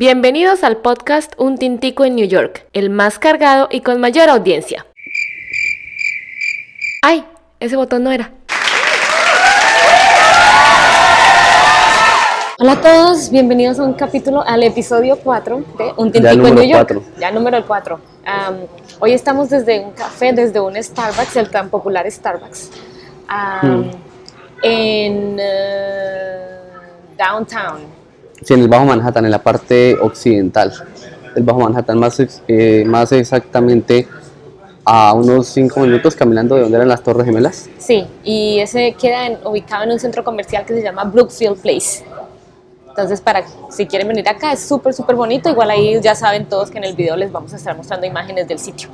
Bienvenidos al podcast Un Tintico en New York, el más cargado y con mayor audiencia. ¡Ay! Ese botón no era. Hola a todos, bienvenidos a un capítulo, al episodio 4 de Un Tintico en New York. Ya número 4. hoy estamos desde un café, desde un Starbucks, el tan popular Starbucks, hmm. en uh, Downtown. Sí, en el Bajo Manhattan, en la parte occidental del Bajo Manhattan, más, eh, más exactamente a unos 5 minutos caminando de donde eran las Torres Gemelas. Sí, y ese queda ubicado en un centro comercial que se llama Brookfield Place. Entonces, para si quieren venir acá, es súper, súper bonito. Igual ahí ya saben todos que en el video les vamos a estar mostrando imágenes del sitio.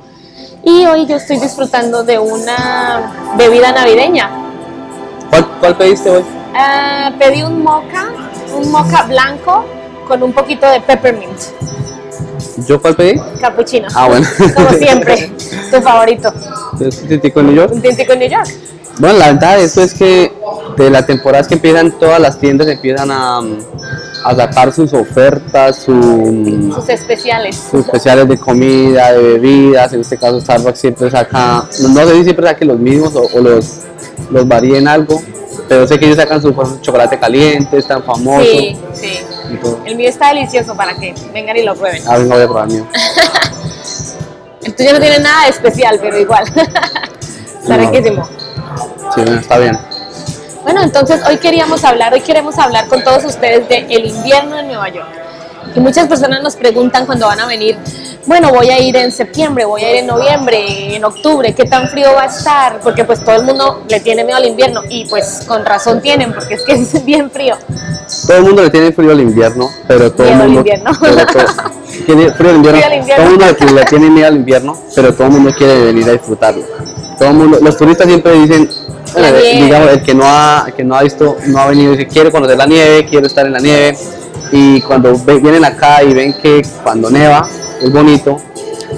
Y hoy yo estoy disfrutando de una bebida navideña. ¿Cuál, pediste hoy? Ah, pedí un mocha, un mocha blanco con un poquito de peppermint. ¿Yo cuál pedí? Cappuccino. Ah, bueno. Como siempre, tu favorito. ¿Un tintico en New York? Un tintico en New York. Bueno, la ventaja de esto es que de la temporada es que empiezan todas las tiendas empiezan a, a sacar sus ofertas, sus especiales. Sus especiales de comida, de bebidas. En este caso, Starbucks siempre saca, no sé si siempre saque los mismos o, los, los varíen algo, pero sé que ellos sacan su chocolate caliente, es tan famoso. Sí, sí. El mío está delicioso para que vengan y lo prueben. Ah, venga, voy a probar el mío. el tuyo no tiene nada de especial, pero igual. está riquísimo. Sí, está bien. Bueno, entonces hoy queríamos hablar, hoy queremos hablar con todos ustedes de el invierno en Nueva York. Y muchas personas nos preguntan cuando van a venir, bueno, voy a ir en septiembre, voy a ir en noviembre, en octubre, ¿qué tan frío va a estar? Porque pues todo el mundo le tiene miedo al invierno y pues con razón tienen, porque es que es bien frío. Todo el mundo le tiene frío al invierno, pero todo el mundo... invierno. tiene frío al invierno. Todo el mundo le tiene miedo al invierno, pero todo el mundo quiere venir a disfrutarlo. Todo el mundo, los turistas siempre dicen, digamos, el que no ha, que no ha visto, no ha venido, dice, quiero conocer la nieve, quiero estar en la nieve, y cuando vienen acá y ven que cuando neva es bonito,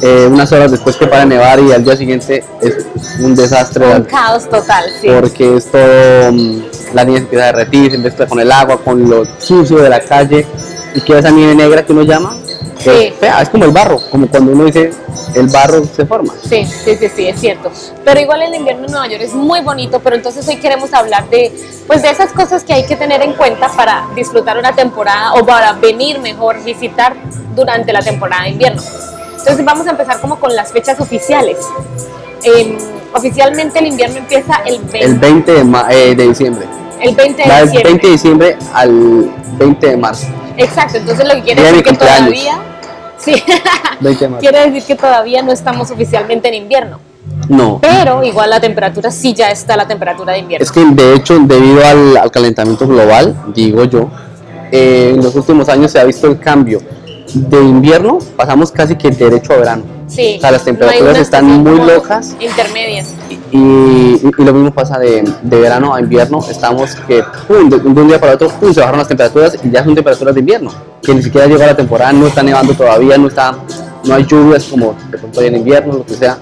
eh, unas horas después que para nevar y al día siguiente es un desastre. Un caos total, sí. Porque es todo, mm, la nieve empieza a derretir, se empieza con el agua, con lo sucio de la calle, y queda esa nieve negra que uno llama, sí. es como el barro, como cuando uno dice el barro se forma. Sí, sí, sí, sí, es cierto. Pero igual el invierno en Nueva York es muy bonito, pero entonces hoy queremos hablar de, pues de esas cosas que hay que tener en cuenta para disfrutar una temporada o para venir mejor, visitar durante la temporada de invierno. Entonces vamos a empezar como con las fechas oficiales. Em, oficialmente el invierno empieza el 20, el 20 de, eh, de diciembre. El 20 de diciembre. 20 de diciembre al 20 de marzo. Exacto, entonces lo que quiere decir que todavía Sí. Quiere decir que todavía no estamos oficialmente en invierno. No. Pero igual la temperatura sí ya está la temperatura de invierno. Es que de hecho, debido al, calentamiento global, digo yo, eh, en los últimos años se ha visto el cambio. De invierno pasamos casi que derecho a verano. Sí. O sea, las temperaturas están muy locas. Intermedias. Y, lo mismo pasa de, verano a invierno. Estamos que de, un día para otro se bajaron las temperaturas y ya son temperaturas de invierno. Que ni siquiera llegó la temporada, no está nevando todavía, no está, no hay lluvias como de pronto en invierno, lo que sea.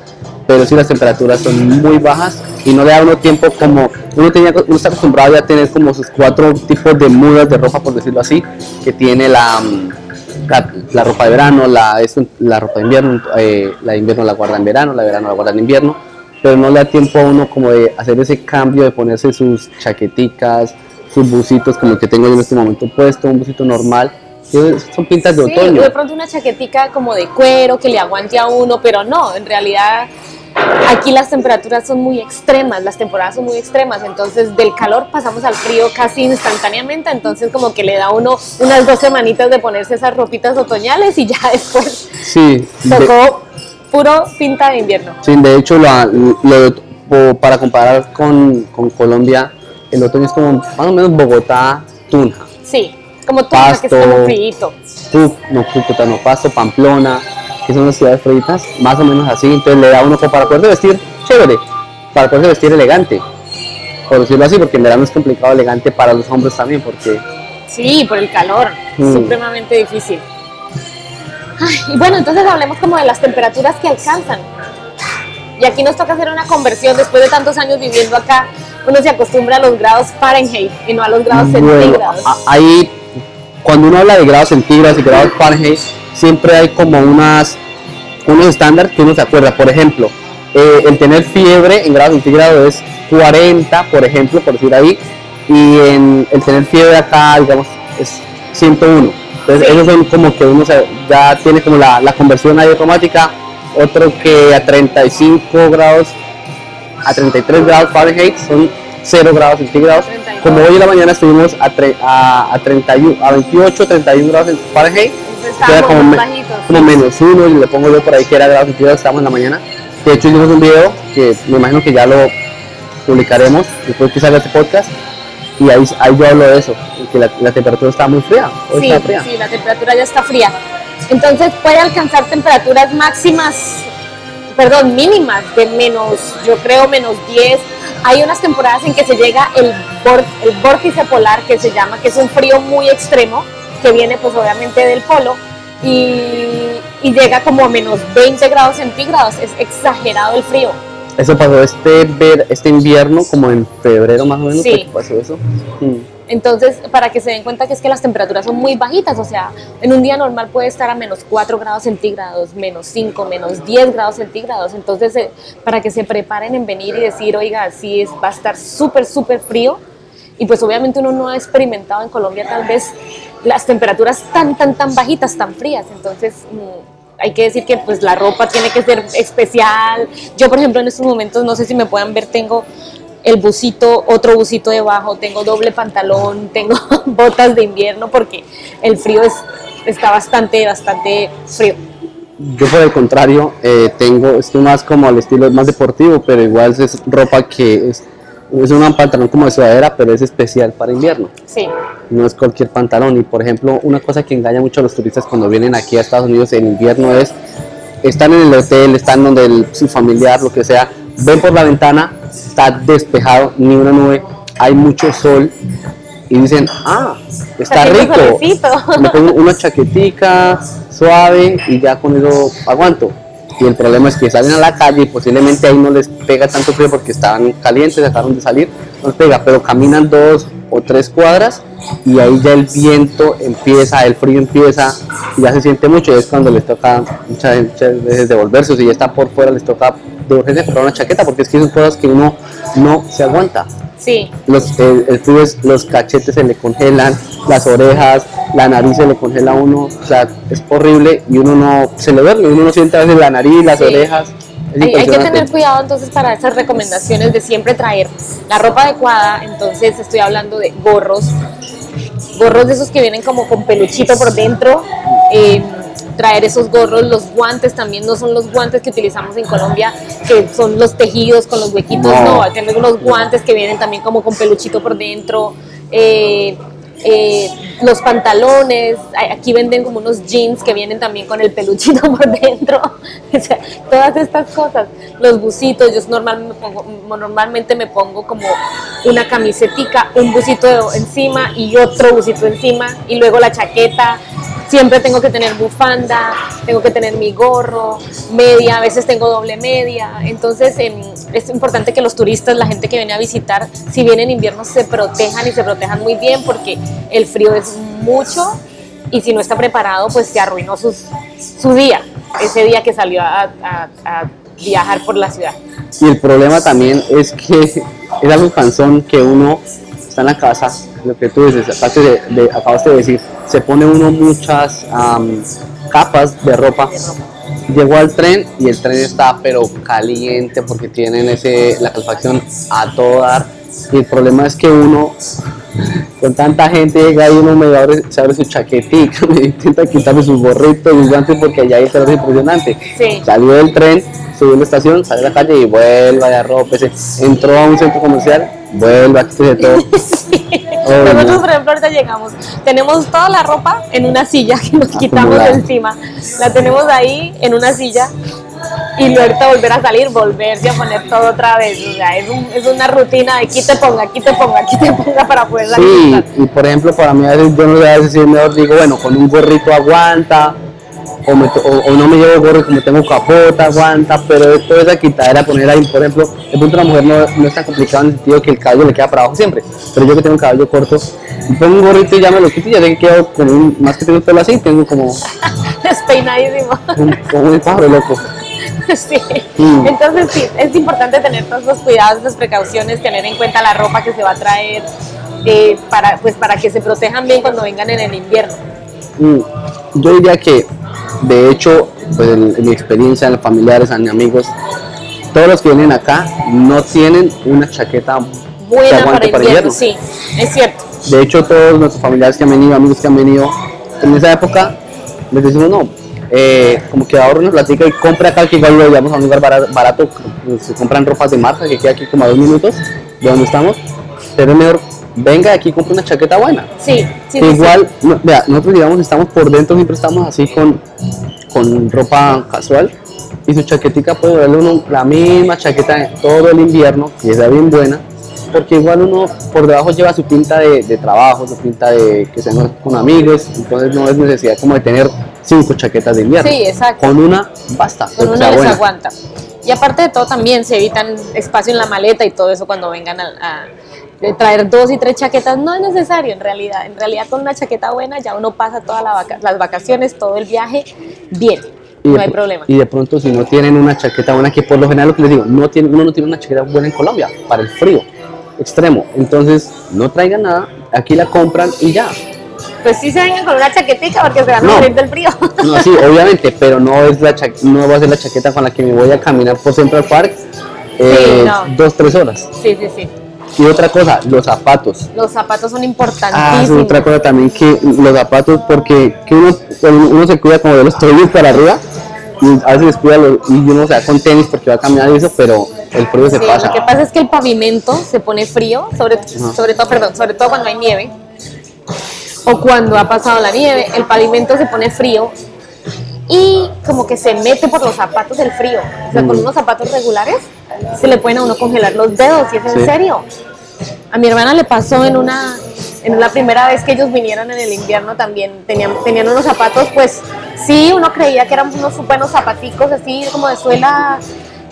Pero sí las temperaturas son muy bajas y no le da uno tiempo como uno tenía uno está acostumbrado ya a tener como sus cuatro tipos de mudas de ropa por decirlo así que tiene la la, ropa de verano, la, la ropa de invierno, eh, la de invierno la guarda en verano, la de verano la guarda en invierno pero no le da tiempo a uno como de hacer ese cambio, de ponerse sus chaqueticas, sus busitos como el que tengo yo en este momento puesto, un busito normal. Son pintas de sí, otoño. De pronto una chaquetica como de cuero que le aguante a uno, pero no, en realidad aquí las temperaturas son muy extremas, las temporadas son muy extremas, entonces del calor pasamos al frío casi instantáneamente, entonces como que le da uno unas dos semanitas de ponerse esas ropitas otoñales y ya después sí, tocó puro pinta de invierno. Sí, de hecho, lo, para comparar con, con, Colombia, el otoño es como más o menos Bogotá, Tunja. Sí, como Tunja, Pasto, que es como frío. no, Cúcuta, no, Pasto, Pamplona, que son las ciudades frías, más o menos así. Entonces le da uno como para poderse vestir chévere, para poderse vestir elegante. Por decirlo así, porque en verano es complicado elegante para los hombres también, porque... Sí, por el calor, mm. supremamente difícil y bueno, entonces hablemos como de las temperaturas que alcanzan. Y aquí nos toca hacer una conversión. Después de tantos años viviendo acá, uno se acostumbra a los grados Fahrenheit y no a los grados centígrados. Ahí cuando uno habla de grados centígrados y grados Fahrenheit, siempre hay como unas unos estándares que uno se acuerda. Por ejemplo, eh, el tener fiebre en grados centígrados es 40, por ejemplo, por decir ahí, y en, el tener fiebre acá, digamos, es 101. Entonces, esos son como que uno ya tiene como la, la conversión ahí automática. Otro que a 35 grados, a 33 grados Fahrenheit son 0 grados centígrados. Como hoy en la mañana estuvimos a, a, a, 31, a 28, 31 grados Fahrenheit, queda como, como menos uno y le pongo yo por ahí que era grados centígrados, estamos en la mañana. De hecho hicimos un video que me imagino que ya lo publicaremos después que salga este podcast y ahí, ahí yo hablo de eso, que la, temperatura está muy fría, sí, Sí, la temperatura ya está fría. Entonces puede alcanzar temperaturas máximas, perdón, mínimas de menos, yo creo menos 10. Hay unas temporadas en que se llega el, el vórtice polar que se llama, que es un frío muy extremo, que viene pues obviamente del polo y, y llega como a menos 20 grados centígrados, es exagerado el frío. Eso pasó este, ver, este invierno, como en febrero más o menos, sí. pasó eso. Mm. Entonces, para que se den cuenta que es que las temperaturas son muy bajitas, o sea, en un día normal puede estar a menos 4 grados centígrados, menos 5, menos 10 grados centígrados. Entonces, eh, para que se preparen en venir y decir, oiga, sí, es, va a estar súper, súper frío. Y pues obviamente uno no ha experimentado en Colombia tal vez las temperaturas tan, tan, tan bajitas, tan frías. Entonces, mm, hay que decir que pues la ropa tiene que ser especial. Yo, por ejemplo, en estos momentos, no sé si me puedan ver, tengo el busito, otro busito debajo, tengo doble pantalón, tengo botas de invierno porque el frío es, está bastante, bastante frío. Yo por el contrario, eh, tengo, estoy más como al estilo más deportivo, pero igual es ropa que es es un pantalón como de sudadera, pero es especial para invierno. Sí. No es cualquier pantalón. Y por ejemplo, una cosa que engaña mucho a los turistas cuando vienen aquí a Estados Unidos en invierno es, están en el hotel, están donde el, su familiar, lo que sea, ven por la ventana, está despejado, ni una nube, hay mucho sol y dicen, ah, está rico. Me pongo una chaquetica suave y ya con eso aguanto y el problema es que salen a la calle y posiblemente ahí no les pega tanto frío porque estaban calientes, dejaron de salir, no les pega, pero caminan dos o tres cuadras y ahí ya el viento empieza, el frío empieza ya se siente mucho y es cuando les toca muchas, veces devolverse si ya está por fuera les toca de urgencia comprar una chaqueta porque es que son cosas que uno no se aguanta. Sí. Los, el, frío es, los cachetes se le congelan, las orejas, la nariz se le congela a uno, o sea, es horrible y uno no se le duerme, uno no siente a veces la nariz, las orejas. Hay, hay, que tener cuidado entonces para esas recomendaciones de siempre traer la ropa adecuada, entonces estoy hablando de gorros, gorros de esos que vienen como con peluchito por dentro, eh, traer esos gorros, los guantes también no son los guantes que utilizamos en Colombia, que son los tejidos con los huequitos, no, no tener unos guantes que vienen también como con peluchito por dentro. Eh, eh, los pantalones, aquí venden como unos jeans que vienen también con el peluchito por dentro, todas estas cosas, los busitos, yo normalmente me pongo como una camisetica, un busito encima y otro busito encima y luego la chaqueta, siempre tengo que tener bufanda, tengo que tener mi gorro, media, a veces tengo doble media. Entonces em, es importante que los turistas, la gente que viene a visitar, si viene en invierno, se protejan y se protejan muy bien porque el frío es mucho y si no está preparado, pues se arruinó su día, ese día que salió a, viajar por la ciudad. Y el problema también es que es algo cansón que uno está en la casa, lo que tú dices, aparte de, de acabaste de decir, se pone uno muchas capas de ropa. Llegó al tren y el tren está pero caliente porque tienen ese, la calefacción a todo dar. Y el problema es que uno, con tanta gente, llega y uno me abre, se abre su chaquetita, me intenta quitarle sus gorritos, sus guantes porque allá hay calor impresionante. Salió del tren, subió a la estación, salió a la calle y vuelve a ropa. Entró a un centro comercial, vuelve a quitarse todo. Nosotros, por ejemplo, ahorita llegamos, tenemos toda la ropa en una silla que nos quitamos de encima. La tenemos ahí en una silla y luego ahorita volver a salir, volverse a poner todo otra vez. O sea, es, un, es, una rutina de aquí te ponga, aquí te ponga, aquí te ponga para poder salir. Sí, y por ejemplo, para mí a veces yo no sé a veces mejor digo, bueno, con un gorrito aguanta, o, me o- o no me llevo gorro como tengo capota, guanta, pero toda esa quitadera poner ahí, por ejemplo, de pronto a la mujer no, no es tan complicado en el sentido que el cabello le queda para abajo siempre, pero yo que tengo un cabello corto, pongo un gorrito y ya me lo quito y ya que quedo como un- más que tengo el pelo así, tengo como Despeinadísimo. un, como un pájaro loco. Sí. Mm. Entonces sí, es importante tener todos los cuidados, las precauciones, tener en cuenta la ropa que se va a traer eh, para, pues, para que se protejan bien cuando vengan en el invierno. Mm, Yo diría que, de hecho, pues en, en mi experiencia, en los familiares, en mis amigos, todos los que vienen acá no tienen una chaqueta que Buena aguante para invierno, sí, es cierto. De hecho, todos nuestros familiares que han venido, amigos que han venido, en esa época les decimos no, eh, como que ahorra una platica y compra acá que igual lo llevamos a un lugar bara- barato, se compran ropas de marca que queda aquí como a dos minutos de donde estamos, pero es mejor venga aquí compre una chaqueta buena. Sí, sí, Que sí, igual, no, vea, nosotros digamos estamos por dentro, siempre estamos así con, con ropa casual y su chaquetica puede darle uno la misma chaqueta todo el invierno, que sea bien buena, porque igual uno por debajo lleva su pinta de, de trabajo, su pinta de que sean con amigos, entonces no es necesidad como de tener cinco chaquetas de invierno. Sí, exacto. Con una basta, Con una les buena. aguanta. Y aparte de todo también se evitan espacio en la maleta y todo eso cuando vengan a, a- de traer dos y tres chaquetas. No es necesario en realidad. En realidad con una chaqueta buena ya uno pasa todas la vaca- las vacaciones, todo el viaje bien. Y de No hay pr- problema. Y de pronto si no tienen una chaqueta buena, que por lo general lo que les digo, no tiene, uno no tiene una chaqueta buena en Colombia para el frío extremo. Entonces no traigan nada, aquí la compran y ya. Pues sí se vengan con una chaquetica porque se van a No. morir del frío. No, sí, obviamente, pero no es la cha- no va a ser la chaqueta con la que me voy a caminar por Central Park eh, no. dos, tres horas. sí, sí, sí. Y otra cosa, los zapatos. Los zapatos son Ah, es importantísimos. otra cosa también que los zapatos, porque que uno, uno se cuida como de los tobillos para arriba, y a veces descuida los, y uno se da con tenis porque va a caminar y eso, pero el frío se Sí, pasa. lo que pasa es que el pavimento se pone frío, sobre, sobre todo, perdón, sobre todo cuando hay nieve o cuando ha pasado la nieve, el pavimento se pone frío y como que se mete por los zapatos el frío. O sea, con Mm. unos zapatos regulares se le pueden a uno congelar los dedos, y es en Sí. serio. A mi hermana le pasó en una, en la primera vez que ellos vinieron en el invierno también, tenían, tenían unos zapatos, pues sí, uno creía que eran unos buenos zapaticos así como de suela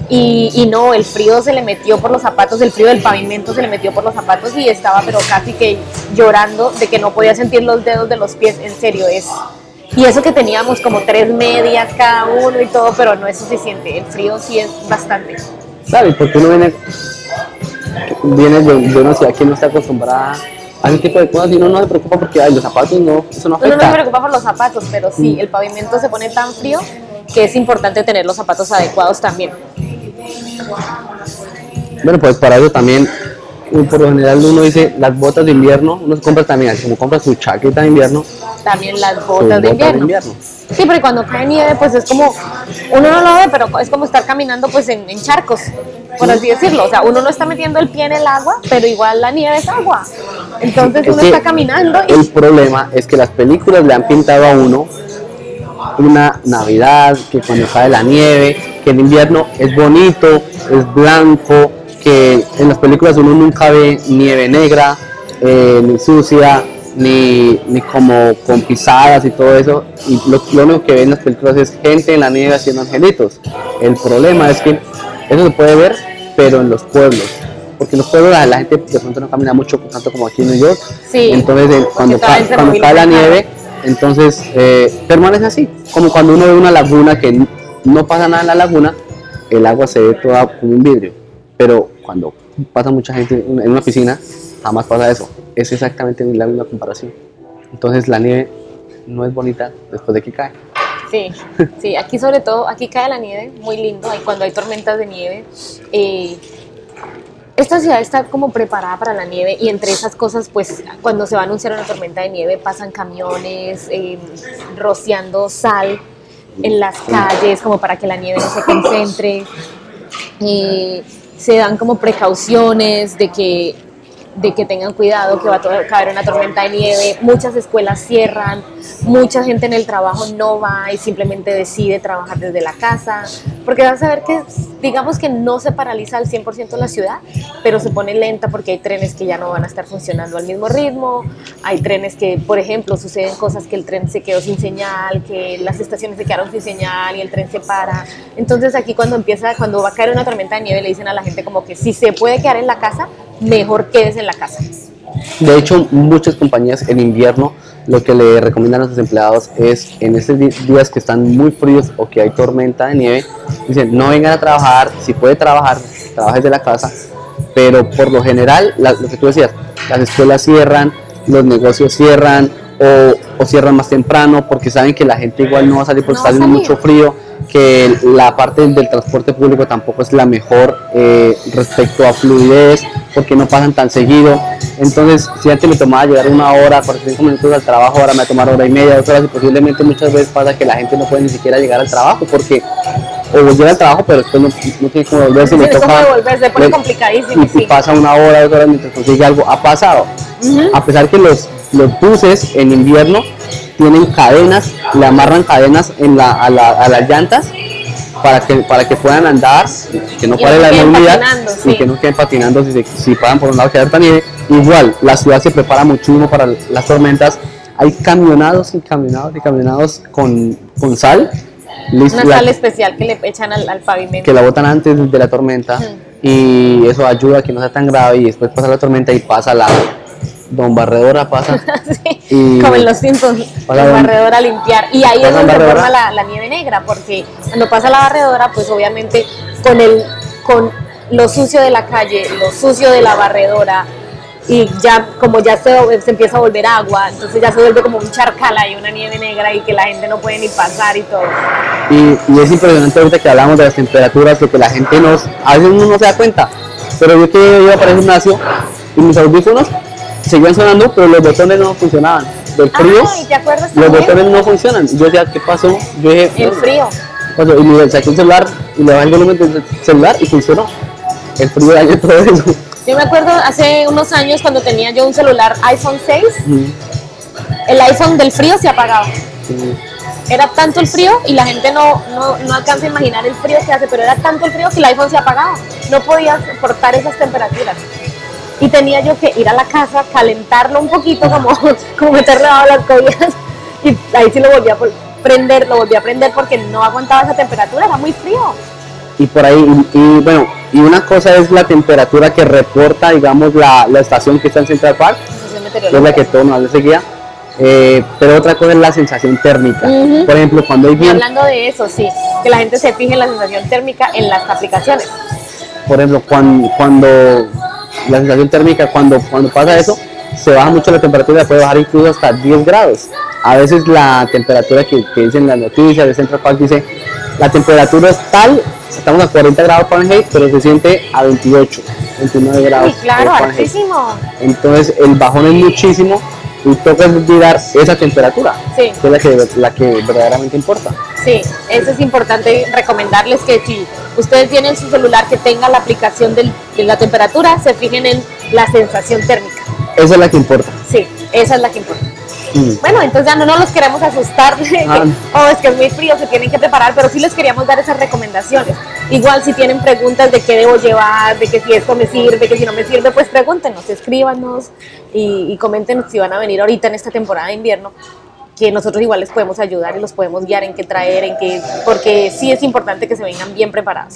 y, y no, el frío se le metió por los zapatos, el frío del pavimento se le metió por los zapatos y estaba pero casi que llorando de que no podía sentir los dedos de los pies, en serio es. Y eso que teníamos como tres medias cada uno y todo, pero no es suficiente, el frío sí es bastante. ¿Sabes? Porque uno viene, viene de, de una ciudad que no está acostumbrada a ese tipo de cosas y uno no se preocupa porque ay, los zapatos no, eso no Uno no se afecta. preocupa por los zapatos, pero sí, el pavimento se pone tan frío que es importante tener los zapatos adecuados también. Bueno, pues para eso también, por lo general uno dice las botas de invierno, uno compra también, así como compra su chaqueta de invierno, También las botas de invierno. Sí, pero cuando cae nieve, pues es como, uno no lo ve, pero es como estar caminando pues en, en charcos, por así decirlo. O sea, uno no está metiendo el pie en el agua, pero igual la nieve es agua. Entonces Es uno está caminando y El problema es que las películas le han pintado a uno una Navidad, que cuando cae la nieve, que el invierno es bonito, es blanco, que en las películas uno nunca ve nieve negra, eh, ni sucia, ni, ni como con pisadas y todo eso. Y lo, lo único que ven en las películas es gente en la nieve haciendo angelitos. El problema es que eso se puede ver, pero en los pueblos. Porque en los pueblos la, la gente de pronto no camina mucho tanto como aquí en New York. Sí, Entonces, eh, cuando, ca- cuando cae la nieve, entonces eh, permanece así. Como cuando uno ve una laguna que no pasa nada en la laguna, el agua se ve toda como un vidrio. Pero cuando pasa mucha gente en una piscina, jamás pasa eso. Es exactamente la misma comparación. Entonces la nieve no es bonita después de que cae. Sí, sí, aquí sobre todo, aquí cae la nieve, muy lindo, ahí cuando hay tormentas de nieve. eh, esta ciudad está como preparada para la nieve y entre esas cosas, pues cuando se va a anunciar una tormenta de nieve pasan camiones eh, rociando sal en las calles como para que la nieve no se concentre. Se dan como precauciones de que de que tengan cuidado, que va a caer una tormenta de nieve, muchas escuelas cierran, mucha gente en el trabajo no va y simplemente decide trabajar desde la casa, porque vas a ver que digamos que no se paraliza al 100% la ciudad, pero se pone lenta porque hay trenes que ya no van a estar funcionando al mismo ritmo, hay trenes que, por ejemplo, suceden cosas que el tren se quedó sin señal, que las estaciones se quedaron sin señal y el tren se para. Entonces aquí cuando empieza, cuando va a caer una tormenta de nieve, le dicen a la gente como que si se puede quedar en la casa, mejor quedes en la casa. De hecho, muchas compañías en invierno lo que le recomiendan a sus empleados es en estos días que están muy fríos o que hay tormenta de nieve, dicen no vengan a trabajar, si puede trabajar, trabajes de la casa, pero por lo general, lo que tú decías, las escuelas cierran, los negocios cierran o, cierran más temprano porque saben que la gente igual no va a salir porque está haciendo mucho frío que la parte del transporte público tampoco es la mejor eh, respecto a fluidez, porque no pasan tan seguido. Entonces, si antes me tomaba llegar una hora, 45 minutos al trabajo, ahora me va a tomar hora y media, dos horas, y posiblemente muchas veces pasa que la gente no puede ni siquiera llegar al trabajo, porque o llega al trabajo, pero después no, no tiene como volverse, me toca volverse, pone complicadísimo. Y, pasa una hora, dos horas mientras consigue algo. Ha pasado. A pesar que los, los buses en invierno tienen cadenas, le amarran cadenas en la, a, la, a, las llantas para que, para que puedan andar, que no pare la movilidad y que no queden patinando si, si pasan por un lado que nieve. Igual, la ciudad se prepara muchísimo para las tormentas. Hay camionados y camionados y camionados con, con sal. Una sal especial que le echan al, pavimento. Que la botan antes de la tormenta. Y eso ayuda a que no sea tan grave y después pasa la tormenta y pasa la, Don Barredora pasa. y como en los Simpsons, Don Barredora a limpiar. Y ahí es donde forma la, la, nieve negra, porque cuando pasa la barredora, pues obviamente con, el, con lo sucio de la calle, lo sucio de la barredora, y ya como ya se, se, empieza a volver agua, entonces ya se vuelve como un charcal y una nieve negra y que la gente no puede ni pasar y todo. Y, y es impresionante ahorita que hablamos de las temperaturas, lo que la gente nos, a veces uno no se da cuenta, pero yo que iba para el gimnasio y mis audífonos seguían sonando, pero los botones no funcionaban. Del frío, los botones no funcionan. Yo decía, ¿qué pasó? Yo dije, el frío. Pasó, y le saqué un celular y le bajé el volumen del celular y funcionó. El frío dañó todo eso. Yo me acuerdo hace unos años cuando tenía yo un celular iPhone 6, el iPhone del frío se apagaba. Era tanto el frío y la gente no, no, no, alcanza a imaginar el frío que hace, pero era tanto el frío que el iPhone se apagaba. No podía soportar esas temperaturas y tenía yo que ir a la casa, calentarlo un poquito, como, como meterle a las cobijas, y ahí sí lo volví a prender, lo volví a prender porque no aguantaba esa temperatura, era muy frío. Y por ahí, y, bueno, y una cosa es la temperatura que reporta, digamos, la, la estación que está en Central Park, que es la que todo nos seguía. Eh, pero otra cosa es la sensación térmica. Por ejemplo, cuando hay viento. Hablando de eso, sí, que la gente se fije en la sensación térmica en las aplicaciones. Por ejemplo, cuando, cuando la sensación térmica cuando, cuando pasa eso, se baja mucho la temperatura, puede bajar incluso hasta 10 grados. A veces la temperatura que, que dicen las noticias de Central Park dice, la temperatura es tal, estamos a 40 grados Fahrenheit, pero se siente a 28, 29 grados. Claro, altísimo. Entonces el bajón es muchísimo y toca olvidar esa temperatura, que es la que, la que verdaderamente importa. Sí, eso es importante recomendarles que si ustedes tienen su celular que tenga la aplicación de la temperatura, se fijen en la sensación térmica. Esa es la que importa. Sí, esa es la que importa. Mm. Bueno, entonces ya no nos los queremos asustar ah. oh, es que es muy frío, se tienen que preparar, pero sí les queríamos dar esas recomendaciones. Igual si tienen preguntas de qué debo llevar, de que si esto me sirve, que si no me sirve, pues pregúntenos, escríbanos y, y coméntenos si van a venir ahorita en esta temporada de invierno que nosotros igual les podemos ayudar y los podemos guiar en qué traer, en qué, porque sí es importante que se vengan bien preparados.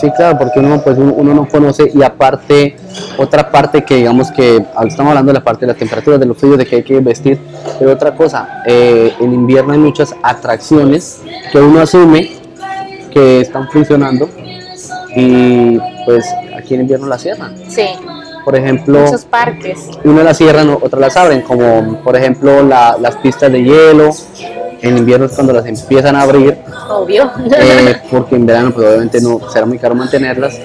Sí, claro, porque uno, pues, uno, no conoce y aparte, otra parte que digamos que estamos hablando de la parte de la temperatura, de los fríos, de que hay que vestir, pero otra cosa, eh, en invierno hay muchas atracciones que uno asume que están funcionando y pues aquí en invierno las cierran. Sí por ejemplo, muchos parques. Una las cierran, otras las abren, como por ejemplo las pistas de hielo. En invierno es cuando las empiezan a abrir. Obvio. Eh, porque en verano pues obviamente no será muy caro mantenerlas.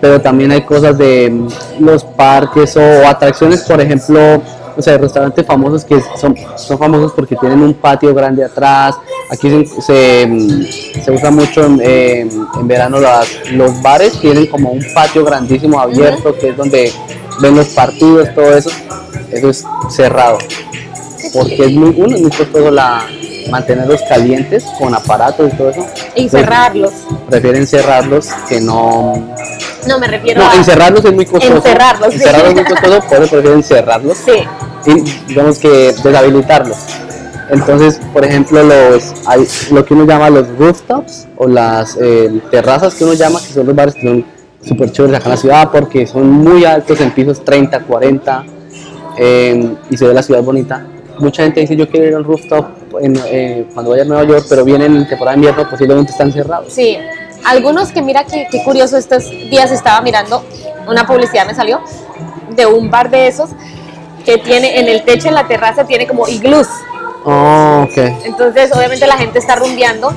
Pero también hay cosas de mm, los parques o atracciones, por ejemplo, o sea, restaurantes famosos que son, son famosos porque tienen un patio grande atrás. Aquí se, se, usa mucho en, en, verano las, los bares, tienen como un patio grandísimo abierto que es donde ven los partidos, todo eso, eso es cerrado. Porque es muy, uno, muy costoso la, mantenerlos calientes con aparatos y todo eso. Y cerrarlos. Prefieren cerrarlos que no. No, me refiero no, a. encerrarlos es muy costoso. Encerrarlos, sí. Encerrarlos es muy costoso, por eso prefieren cerrarlos. Sí. Y digamos que deshabilitarlos. Entonces, por ejemplo, los hay lo que uno llama los rooftops o las eh, terrazas que uno llama, que son los bares que son súper chéveres acá en la ciudad porque son muy altos en pisos 30, 40 eh, y se ve la ciudad bonita. Mucha gente dice yo quiero ir a un rooftop en, eh, cuando vaya a Nueva York, pero vienen en temporada de invierno, posiblemente están cerrados. Sí, algunos que mira qué curioso, estos días estaba mirando, una publicidad me salió de un bar de esos que tiene en el techo, en la terraza, tiene como iglús. Oh, ok. Entonces, obviamente la gente está rumbeando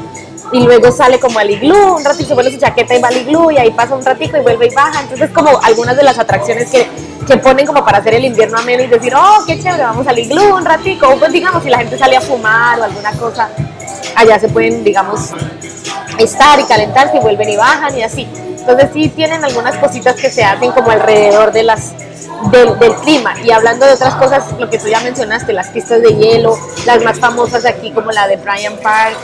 y luego sale como al iglú, un ratito se pone su chaqueta y va al iglú y ahí pasa un ratito y vuelve y baja. Entonces, como algunas de las atracciones que, que ponen como para hacer el invierno ameno y decir, oh, qué chévere, vamos al iglú un ratito. O pues digamos, si la gente sale a fumar o alguna cosa, allá se pueden, digamos, estar y calentarse y vuelven y bajan y así. Entonces sí tienen algunas cositas que se hacen como alrededor de las del, del, clima. Y hablando de otras cosas, lo que tú ya mencionaste, las pistas de hielo, las más famosas aquí como la de Bryant Park,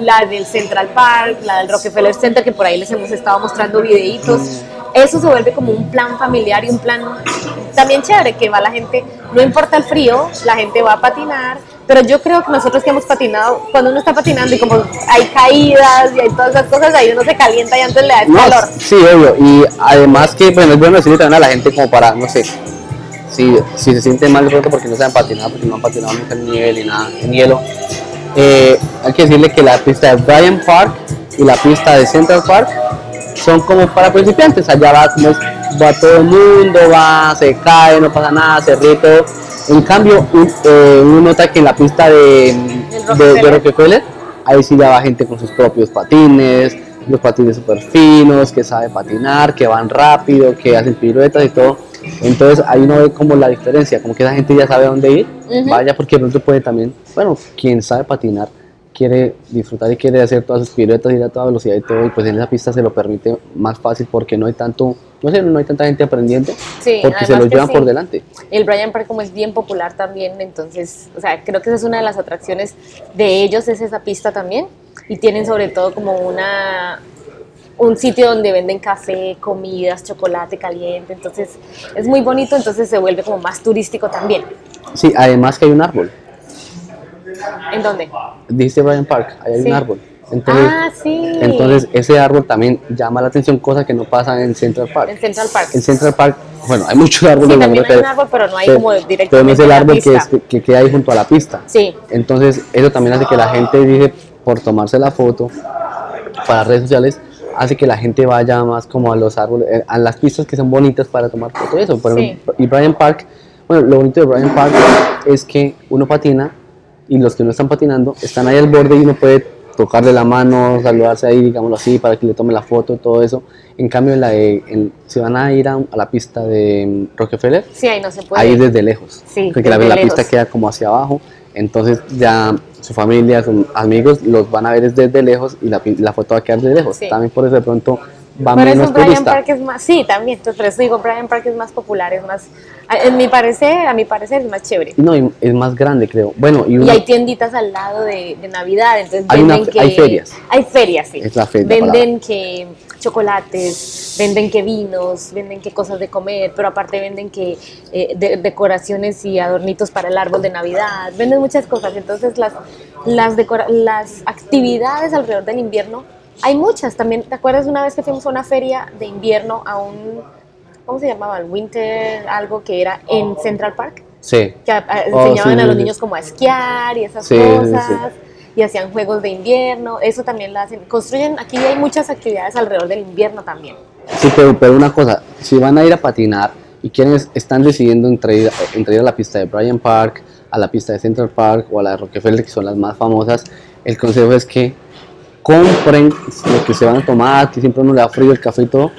la del Central Park, la del Rockefeller Center, que por ahí les hemos estado mostrando videitos. Eso se vuelve como un plan familiar y un plan también chévere, que va la gente, no importa el frío, la gente va a patinar, pero yo creo que nosotros que hemos patinado, cuando uno está patinando y como hay caídas y hay todas esas cosas, ahí uno se calienta y antes le da el calor. Sí, obvio, y además que bueno, es bueno decirle también a la gente como para, no sé, si, si se siente mal de pronto porque no saben patinar, porque no han patinado nunca en nivel y nada, en hielo, eh, hay que decirle que la pista de Bryant Park y la pista de Central Park son como para principiantes. Allá va, como va todo el mundo, va, se cae, no pasa nada, se ríe todo. En cambio, eh, uno nota que en la pista de, de, Rockefeller, ahí sí ya va gente con sus propios patines, los patines súper finos, que sabe patinar, que van rápido, que hacen piruetas y todo. Entonces ahí uno ve como la diferencia, como que esa gente ya sabe dónde ir, vaya porque de pronto puede también, bueno, quien sabe patinar quiere disfrutar y quiere hacer todas sus piruetas, ir a toda velocidad y todo, y pues en esa pista se lo permite más fácil porque no hay tanto, no sé, no hay tanta gente aprendiendo, porque se lo llevan por delante. El Brian Park como es bien popular también, entonces, o sea, creo que esa es una de las atracciones de ellos, es esa pista también, y tienen sobre todo como una un sitio donde venden café, comidas, chocolate caliente, entonces es muy bonito, entonces se vuelve como más turístico también. Sí, además que hay un árbol. ¿En dónde? Dice Brian Park, ahí hay un árbol. Entonces, ah, sí. Entonces ese árbol también llama la atención, cosa que no pasa en Central Park. En Central Park. En Central Park, bueno, hay muchos árboles. Sí, también hay un árbol, pero no hay como directamente Pero no es el árbol que, que, queda ahí junto a la pista. Sí. Entonces eso también hace que la gente dice, por tomarse la foto para redes sociales, hace que la gente vaya más como a los árboles, eh, a las pistas que son bonitas para tomar fotos eso. Por ejemplo, y Brian Park, bueno, lo bonito de Brian Park es que uno patina y los que no están patinando están ahí al borde y uno puede tocarle la mano, saludarse ahí, digámoslo así, para que le tome la foto, todo eso. En cambio, la de, si van a ir a, la pista de Rockefeller, sí, ahí no se puede. Ahí desde lejos. porque la, la pista queda como hacia abajo, entonces ya su familia, sus amigos los van a ver desde lejos y la, la foto va a quedar desde lejos. También por eso de pronto va por menos eso Brian Park es más, sí, también, entonces por eso digo, Brian Park es más popular, es más, en mi parecer, a mi parecer es más chévere. No, es más grande creo. Bueno, y, hay tienditas al lado de, de Navidad, entonces hay venden que... Hay ferias. Hay ferias, sí. Es la feria. Venden que chocolates, venden que vinos, venden que cosas de comer, pero aparte venden que eh, decoraciones y adornitos para el árbol de Navidad, venden muchas cosas, entonces las, las, las actividades alrededor del invierno, hay muchas también, ¿te acuerdas una vez que fuimos a una feria de invierno a un, ¿cómo se llamaba? Winter, algo que era en Central Park. Sí. Que oh, enseñaban a los niños como a esquiar y esas cosas y hacían juegos de invierno, eso también lo hacen. Construyen, aquí hay muchas actividades alrededor del invierno también. Sí, pero, pero una cosa, si van a ir a patinar y quienes están decidiendo entre ir, entre ir a la pista de Bryant Park, a la pista de Central Park o a la de Rockefeller, que son las más famosas, el consejo es que compren lo que se van a tomar, que siempre uno le da frío el café y todo,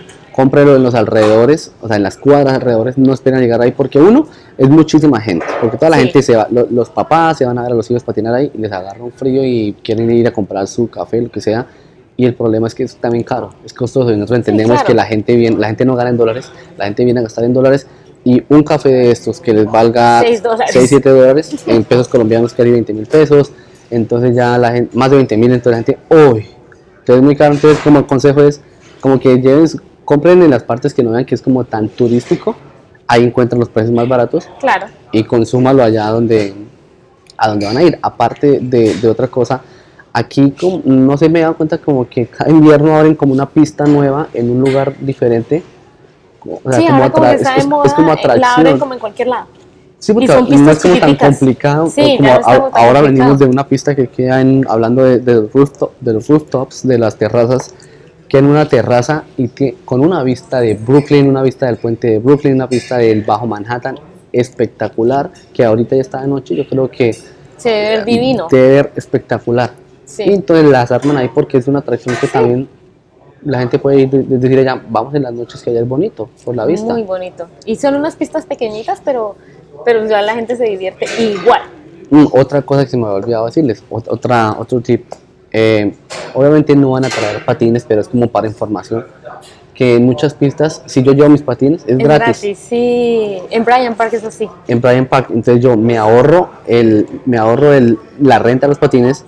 cómprelo en los alrededores, o sea, en las cuadras alrededores, no esperen a llegar ahí, porque uno, es muchísima gente, porque toda la gente se va, los papás se van a ver a los hijos patinar ahí y les agarra un frío y quieren ir a comprar su café, lo que sea, y el problema es que es también caro, es costoso, y nosotros entendemos que la gente, viene, la gente no gana en dólares, la gente viene a gastar en dólares, y un café de estos que les valga Seis dólares. 6, 7 dólares, en pesos colombianos casi 20 mil pesos, entonces ya la gente, más de 20 mil, entonces la gente, uy, entonces es muy caro, entonces como el consejo es como que lleven, compren en las partes que no vean que es como tan turístico, ahí encuentran los precios más baratos Claro. y consúmalo allá donde, a donde van a ir. Aparte de, de otra cosa, aquí como- no se me he dado cuenta como que cada invierno abren como una pista nueva en un lugar diferente. O sea, sí, como está es, es- moda, es como eh, la abren atracción. como en cualquier lado. Sí, porque no es como tan complicado. Sí, como ya no a- como ahora complicado. venimos de una pista que queda en, hablando de, de los rooftop- de los rooftops, de las terrazas, que en una terraza y con una vista de Brooklyn, una vista del puente de Brooklyn, una vista del Bajo Manhattan, espectacular, que ahorita ya está de noche, yo creo que Se ve ver divino. debe ver espectacular. Sí. Y entonces las arman ahí porque es una atracción que también la gente puede ir, de- de- decir allá, vamos en las noches que allá es bonito, por la vista. Muy bonito. Y son unas pistas pequeñitas, pero, pero ya la gente se divierte igual. Mm, otra cosa que se me había olvidado decirles, ot- otra, otro tip. Eh, obviamente no van a traer patines, pero es como para información. Que en muchas pistas, si yo llevo mis patines, es, Es gratis. gratis, sí. En Bryant Park es así. En Bryant Park, entonces yo me ahorro el, me ahorro el, la renta de los patines.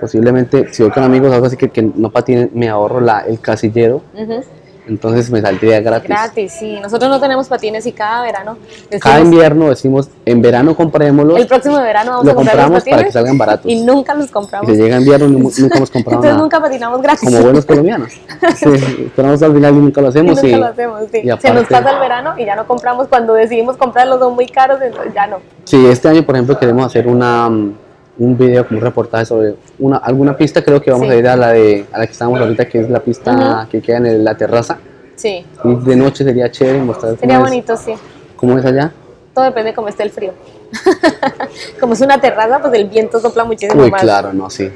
Posiblemente, si voy con amigos algo así que, que no patinen, me ahorro la, el casillero. Ujú. Entonces me saldría gratis. Gratis, sí. Nosotros no tenemos patines y cada verano Cada decimos, invierno decimos, en verano comprémoslos, el próximo verano vamos lo a comprar los compramos para que patines salgan baratos. y nunca los Y compramos. se llega invierno y nu- nunca hemos comprado Entonces nada. nunca patinamos gratis. como buenos colombianos. Sí, esperamos al final y nunca lo Y hacemos. nunca y- lo hacemos, sí. y Se nos aparte- pasa el verano y ya no compramos. Cuando decidimos comprarlos son muy caros, entonces ya no. Sí, este año, por ejemplo, queremos hacer una, mm, un video, como un reportaje sobre una, alguna pista. Creo que vamos Sí. a ir a la, de, a la que estamos ahorita, que es la pista que queda en el- la terraza. Sí. Y de noche sería chévere mostrar Sería cómo, es, bonito, sí. cómo es allá. Todo depende de cómo esté el frío. Como es una terraza, pues el viento sopla muchísimo Uy, más. claro, no, sí.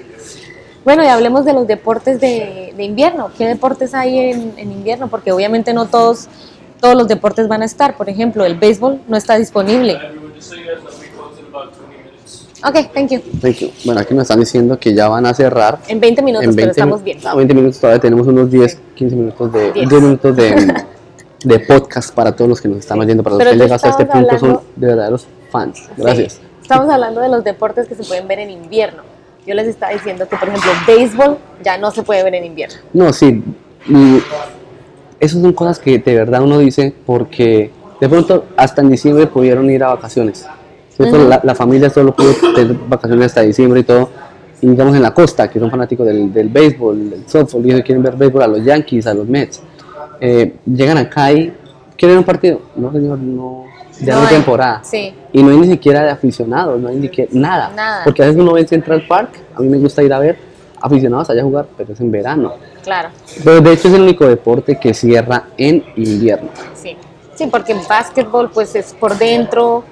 Bueno, y hablemos de los deportes de, de invierno. ¿Qué deportes hay en, en invierno? Porque obviamente no todos, todos los deportes van a estar. Por ejemplo, el béisbol no está disponible. Ok, thank you. Thank you. Bueno, aquí nos están diciendo que ya van a cerrar. En 20 minutos, en 20 pero estamos bien. no, 20 minutos todavía tenemos unos 10, 15 minutos de, 10. 10 minutos de, de podcast para todos los que nos están oyendo, para los Pero que tú llegan hasta este punto son de verdaderos fans. Gracias. Sí. Estamos hablando de los deportes que se pueden ver en invierno. Yo les estaba diciendo que, por ejemplo, béisbol ya no se puede ver en invierno. No, sí. Esas son cosas que de verdad uno dice porque de pronto hasta en diciembre pudieron ir a vacaciones. ¿Cierto? Ujú. la, la familia solo pudo tener vacaciones hasta diciembre y todo. Y digamos en la costa, que son fanáticos del, del béisbol, del softball, y ellos quieren ver béisbol a los Yankees, a los Mets. eh, llegan acá y quieren un partido. No, señor, no. Ya no hay temporada. Sí. Y no hay ni siquiera de aficionados, no hay ni que, nada. Nada. Porque a veces uno ve en Central Park, a mí me gusta ir a ver aficionados allá a jugar, pero es en verano. Claro, Pero de hecho es el único deporte que cierra en invierno. sí. Sí, porque en básquetbol pues es por dentro,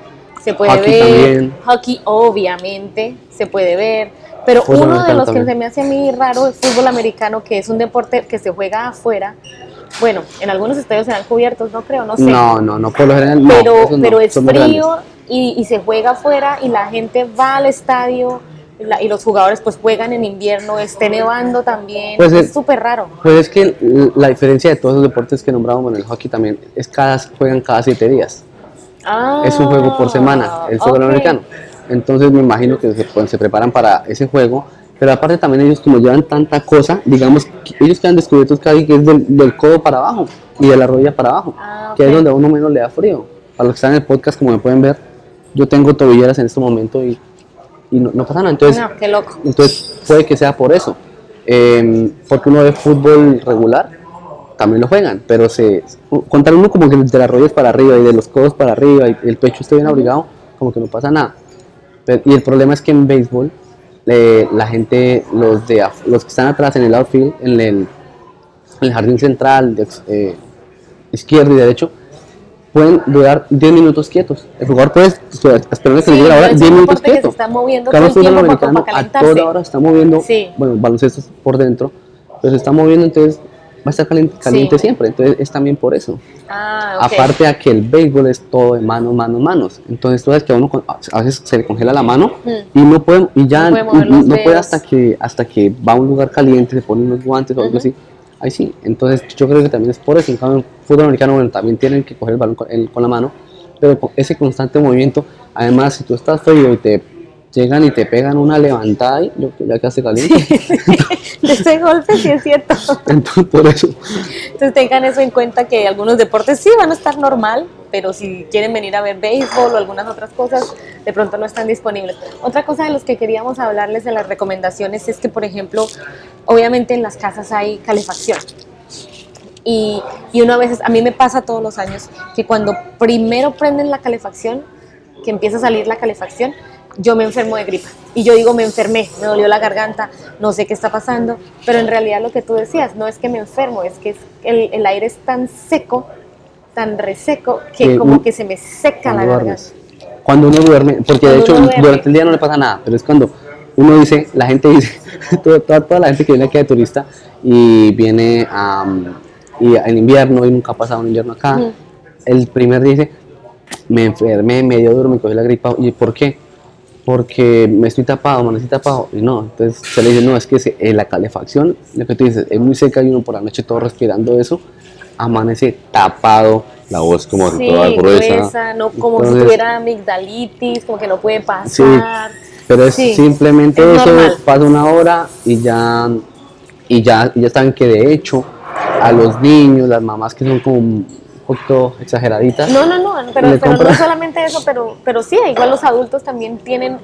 se puede Hockey ver. también. Hockey obviamente se puede ver. Pero Fútbol uno de los que se me hace a mí raro es fútbol americano, que es un deporte que se juega afuera. Bueno, en algunos estadios serán cubiertos, no creo, no sé. No, no, no, por lo general no. pero, no, pero es frío y, y se juega afuera y la gente va al estadio y, la- y los jugadores pues juegan en invierno, esté nevando también, Pues es es- súper raro. Pues es que la diferencia de todos los deportes que nombramos, bueno, el hockey también, es cada juegan cada siete días. Es un juego por semana, el fútbol Ah, ok. americano. Entonces me imagino que se, pues, se preparan para ese juego. Pero aparte también ellos como llevan tanta cosa, digamos, que ellos quedan descubiertos casi que es del, del codo para abajo y de la rodilla para abajo, Ah, que es donde a uno menos le da frío. Para los que están en el podcast, como me pueden ver, yo tengo tobilleras en este momento y, y no, no pasa nada. Entonces, No, qué loco. entonces puede que sea por eso. Eh, porque uno ve fútbol regular, también lo juegan, pero se contar uno como que de las rodillas para arriba y de los codos para arriba y el pecho esté bien abrigado, como que no pasa nada. Pero- y el problema es que en béisbol eh, la gente, los de los que están atrás en el outfield, en el, en el jardín central, de, eh, izquierdo y derecho, pueden durar 10 minutos quietos. El jugador puede esperar esperar que Sí, le llegue la hora, es 10 un minutos que se está moviendo todo el tiempo americano para a toda hora está moviendo, Sí. bueno, baloncesto es por dentro, pero se está moviendo, entonces a estar caliente, caliente Sí. siempre, entonces es también por eso. Ah, ok. Aparte a que el béisbol es todo de manos, manos, manos. Entonces tú sabes que a uno a veces se le congela la mano y no puede, y ya No puede no, puede hasta que, hasta que va a un lugar caliente, se pone unos guantes o algo Ujú. así. Ahí sí, entonces yo creo que también es por eso. En cambio, en fútbol americano, bueno, también tienen que coger el balón con, el- con la mano, pero con ese constante movimiento, además, si tú estás frío y te llegan y te pegan una levantada y yo, ya que hace caliente. de ese golpe sí es cierto. Entonces, por eso. Entonces tengan eso en cuenta que algunos deportes sí van a estar normal, pero si quieren venir a ver béisbol o algunas otras cosas, de pronto no están disponibles. Otra cosa de los que queríamos hablarles de las recomendaciones es que, por ejemplo, obviamente en las casas hay calefacción. Y, y uno a veces, a mí me pasa todos los años, que cuando primero prenden la calefacción, que empieza a salir la calefacción, yo me enfermo de gripa. Y yo digo, me enfermé, me dolió la garganta, no sé qué está pasando, pero en realidad lo que tú decías, no es que me enfermo, es que el, el aire es tan seco, tan reseco, que Que como que se me seca la garganta. Cuando uno duerme, porque Cuando de hecho duerme. durante el día no le pasa nada, pero es cuando uno dice, la gente dice, toda, toda, toda la gente que viene aquí de turista y viene y en invierno y nunca ha pasado un invierno acá, el primer día dice, me enfermé, medio duro, me cogí la gripa, ¿y por qué? Porque me estoy tapado, me estoy tapado, y no, entonces se le dice, no, es que se- eh, la calefacción, lo que tú dices, es muy seca y uno por la noche todo respirando eso, amanece tapado, la voz como Sí, toda gruesa. gruesa, no, como si tuviera amigdalitis, como que no puede Sí, pasar. pero es Sí, simplemente es eso, normal. pasa una hora y ya, y ya, y ya saben que de hecho a los niños, las mamás que son como poquito exageraditas, No, no, no, pero, pero no solamente eso, pero, pero sí, igual los adultos también tienen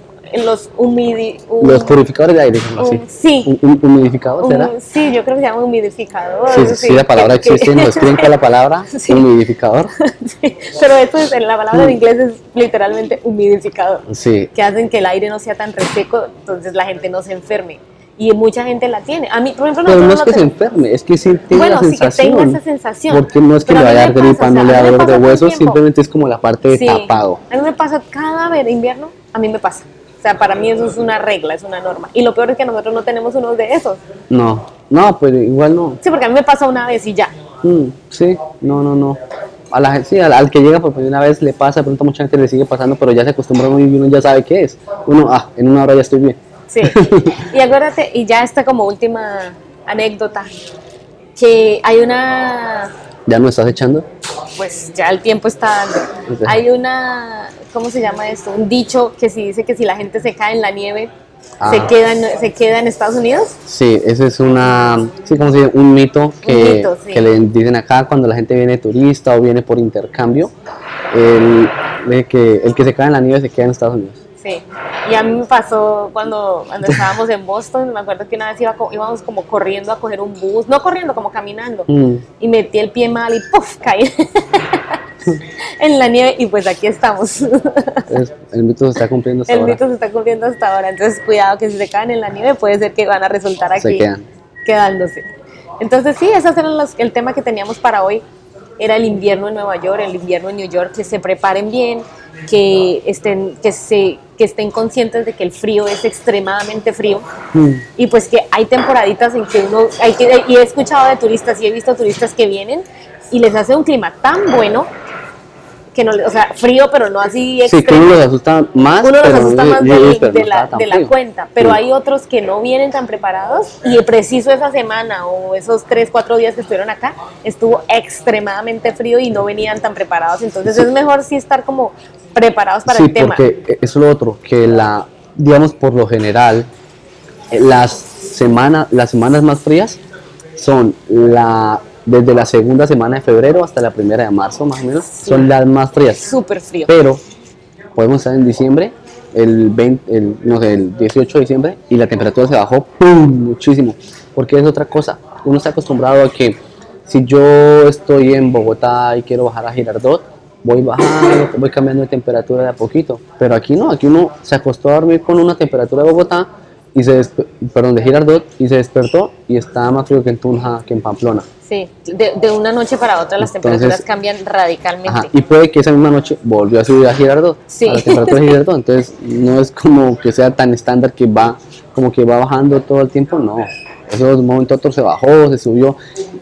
los humidi... hum- los purificadores de aire, así. hum- sí, humidificador, sí, yo creo que se llama humidificador. Sí, sí, sí, la palabra que- existe, nos escriben con la palabra Sí. humidificador. Sí, pero esto es, la palabra en inglés es literalmente humidificador, Sí, que hacen que el aire no sea tan reseco, entonces la gente no se enferme. Y mucha gente la tiene. A mí, por ejemplo, pero no es que se enferme, es que sí tiene Bueno, la sí que sensación. tenga esa sensación. Porque no es que le vaya a dar gripa, no le da dolor de huesos, simplemente es como la parte de Sí. tapado. A mí me pasa cada vez invierno, a mí me pasa. O sea, para mí eso es una regla, es una norma. Y lo peor es que nosotros no tenemos uno de esos. No, no, pues igual no. Sí, porque a mí me pasa una vez y ya. Mm, sí, no, no, no. A la, sí, al, al que llega por primera vez le pasa, pronto mucha gente le sigue pasando, pero ya se acostumbra y uno ya sabe qué es. Uno, ah, en una hora ya estoy bien. Sí. y acuérdate, y ya está como última anécdota, que hay una, ¿Ya no estás echando? pues ya el tiempo está dando. Hay una, ¿cómo se llama esto? Un dicho que si dice que si la gente se cae en la nieve, se, Ah. queda en, se queda en Estados Unidos. Sí, ese es una, sí, como se dice, un mito que, Un mito, sí. que le dicen acá cuando la gente viene turista o viene por intercambio, el, de que, el que se cae en la nieve se queda en Estados Unidos. Sí, y a mí me pasó cuando, cuando estábamos en Boston, me acuerdo que una vez iba, íbamos como corriendo a coger un bus, no corriendo, como caminando, Mm, y metí el pie mal y ¡puf! caí en la nieve y pues aquí estamos. es- el mito se está cumpliendo hasta el ahora. mito se está cumpliendo hasta ahora, entonces cuidado que si se caen en la nieve puede ser que van a resultar aquí quedándose. Entonces sí, ese era los, el tema que teníamos para hoy. Era el invierno en Nueva York, el invierno en New York, que se preparen bien, que estén, que se, que estén conscientes de que el frío es extremadamente frío. Mm, y pues que hay temporaditas en que uno, hay que, y he escuchado de turistas y he visto turistas que vienen y les hace un clima tan bueno que no, le- o sea, frío pero no así Sí, que extremo uno los asusta más, uno los asusta más yo- de, yo- la, de cuenta, pero Sí. hay otros que no vienen tan preparados y preciso esa semana o esos tres, cuatro días que estuvieron acá estuvo extremadamente frío y no venían tan preparados, entonces es mejor sí estar como preparados para sí, el tema. porque es lo otro, que la, digamos, por lo general, eh, las, semana, las semanas más frías son la desde la segunda semana de febrero hasta la primera de marzo, más o menos, Sí. son las más frías. Súper frío. Pero podemos estar en diciembre, el, 20, el, no sé, el 18 de diciembre, y la temperatura se bajó ¡pum! muchísimo. Porque es otra cosa. Uno está acostumbrado a que si yo estoy en Bogotá y quiero bajar a Girardot, voy bajando, voy cambiando de temperatura de a poquito. Pero aquí no, aquí uno se acostó a dormir con una temperatura de Bogotá y se perdón, de Girardot y se despertó y está más frío que en Tunja, que en Pamplona. Sí, de, de una noche para otra las Entonces, temperaturas cambian radicalmente. Ajá, y puede que esa misma noche volvió a subir a Girardot, Sí. a la temperatura de Girardot, entonces no es como que sea tan estándar que va, como que va bajando todo el tiempo, no. Eso de un momento a otro se bajó, se subió,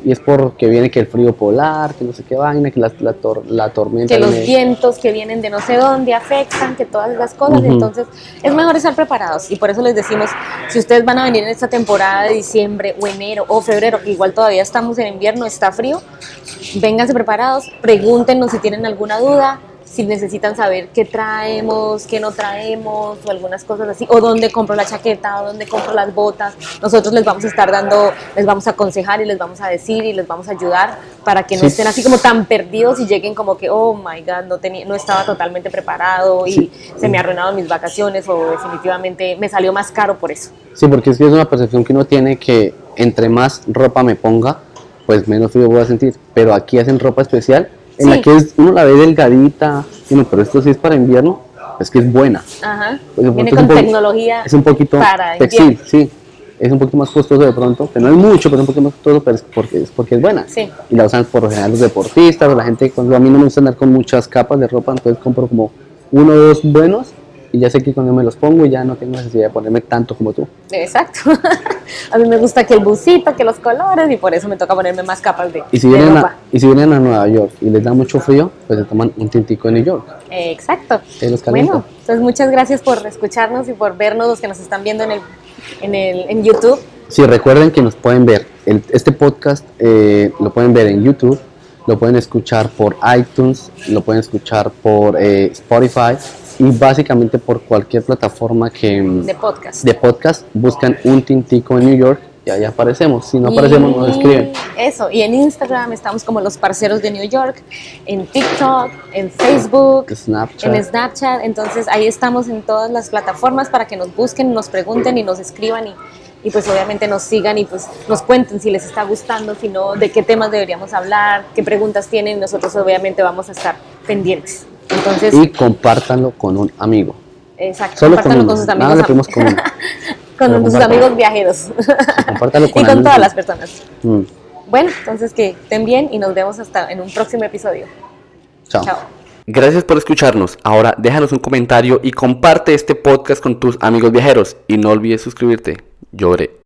y es porque viene que el frío polar, que no sé qué vaina, que la, la, tor- la tormenta. que los vientos que vienen de no sé dónde afectan, que todas las cosas, entonces es mejor estar preparados y por eso les decimos, si ustedes van a venir en esta temporada de diciembre o enero o febrero, que igual todavía estamos en invierno, está frío, vénganse preparados, pregúntenos si tienen alguna duda, si necesitan saber qué traemos, qué no traemos, o algunas cosas así, o dónde compro la chaqueta, o dónde compro las botas, nosotros les vamos a estar dando, les vamos a aconsejar y les vamos a decir y les vamos a ayudar para que no Sí. estén así como tan perdidos y lleguen como que, oh my god, no, tenía, no estaba totalmente preparado y Sí. se me arruinaron mis vacaciones o definitivamente me salió más caro por eso. Sí, porque es que es una percepción que uno tiene que entre más ropa me ponga, pues menos frío voy a sentir. Pero aquí hacen ropa especial en Sí. la que es, uno la ve delgadita, y uno, pero esto sí es para invierno, es que es buena. Ajá. Pues, Viene con tecnología Es un poquito para textil, invierno. sí. Es un poquito más costoso de pronto, que no es mucho, pero es un poquito más costoso, pero es porque es, porque es buena. Sí. Y la usan por lo general los deportistas o la gente, cuando a mí no me gusta andar con muchas capas de ropa, entonces compro como uno o dos buenos y ya sé que cuando me los pongo ya no tengo necesidad de ponerme tanto como tú. Exacto. a mí me gusta que el busito, que los colores y por eso me toca ponerme más capas de, Y si, de vienen ropa. a, y si vienen a Nueva York y les da mucho frío, pues se toman un tintico en New York. Exacto. Los. Bueno, entonces muchas gracias por escucharnos y por vernos los que nos están viendo en el en el en YouTube. Sí, recuerden que nos pueden ver. el- este podcast eh, lo pueden ver en YouTube, lo pueden escuchar por iTunes, lo pueden escuchar por eh, Spotify y básicamente por cualquier plataforma que mm, de podcast. de podcast buscan un tintico en New York y ahí aparecemos. Si no aparecemos, nos Y escriben. Eso, y en Instagram estamos como los parceros de New York, en TikTok, en Facebook, Snapchat. en Snapchat, entonces ahí estamos en todas las plataformas para que nos busquen, nos pregunten y nos escriban y, y pues obviamente nos sigan y pues nos cuenten si les está gustando, si no, de qué temas deberíamos hablar, qué preguntas tienen, nosotros obviamente vamos a estar pendientes. Entonces, y compártanlo con un amigo. exacto, Solo con compártanlo uno, con sus nada amigos, de primos comunes. con pero sus amigos viajeros Compártalo y con con amigos. todas las personas. Mm, Bueno, entonces que estén bien y nos vemos hasta en un próximo episodio. Chao. Chao. Gracias por escucharnos. Ahora déjanos un comentario y comparte este podcast con tus amigos viajeros. Y no olvides suscribirte. Lloré.